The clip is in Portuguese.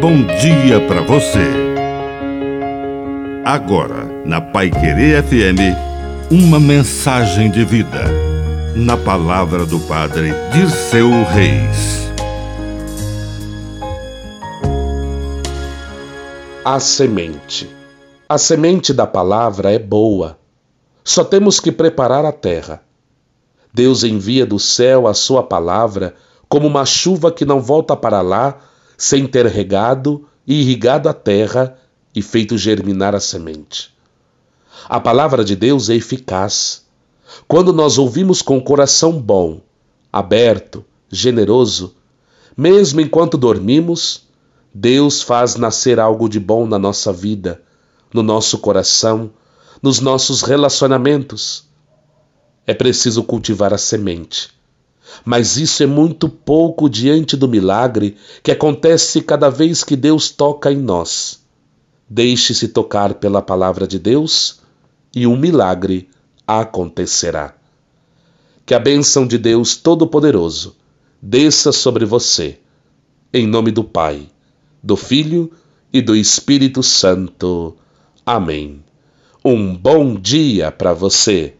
bom dia para você. Agora, na Pai Querer FM, uma mensagem de vida. Na palavra do Padre Dirceu Reis. A semente. A semente da palavra é boa. Só temos que preparar a terra. Deus envia do céu a sua palavra como uma chuva que não volta para lá sem ter regado e irrigado a terra e feito germinar a semente. A palavra de Deus é eficaz. Quando nós ouvimos com coração bom, aberto, generoso, mesmo enquanto dormimos, Deus faz nascer algo de bom na nossa vida, no nosso coração, nos nossos relacionamentos. É preciso cultivar a semente mas isso é muito pouco diante do milagre que acontece cada vez que Deus toca em nós. Deixe-se tocar pela palavra de Deus e um milagre acontecerá. Que a bênção de Deus Todo-Poderoso desça sobre você, em nome do Pai, do Filho e do Espírito Santo. Amém. Um bom dia para você.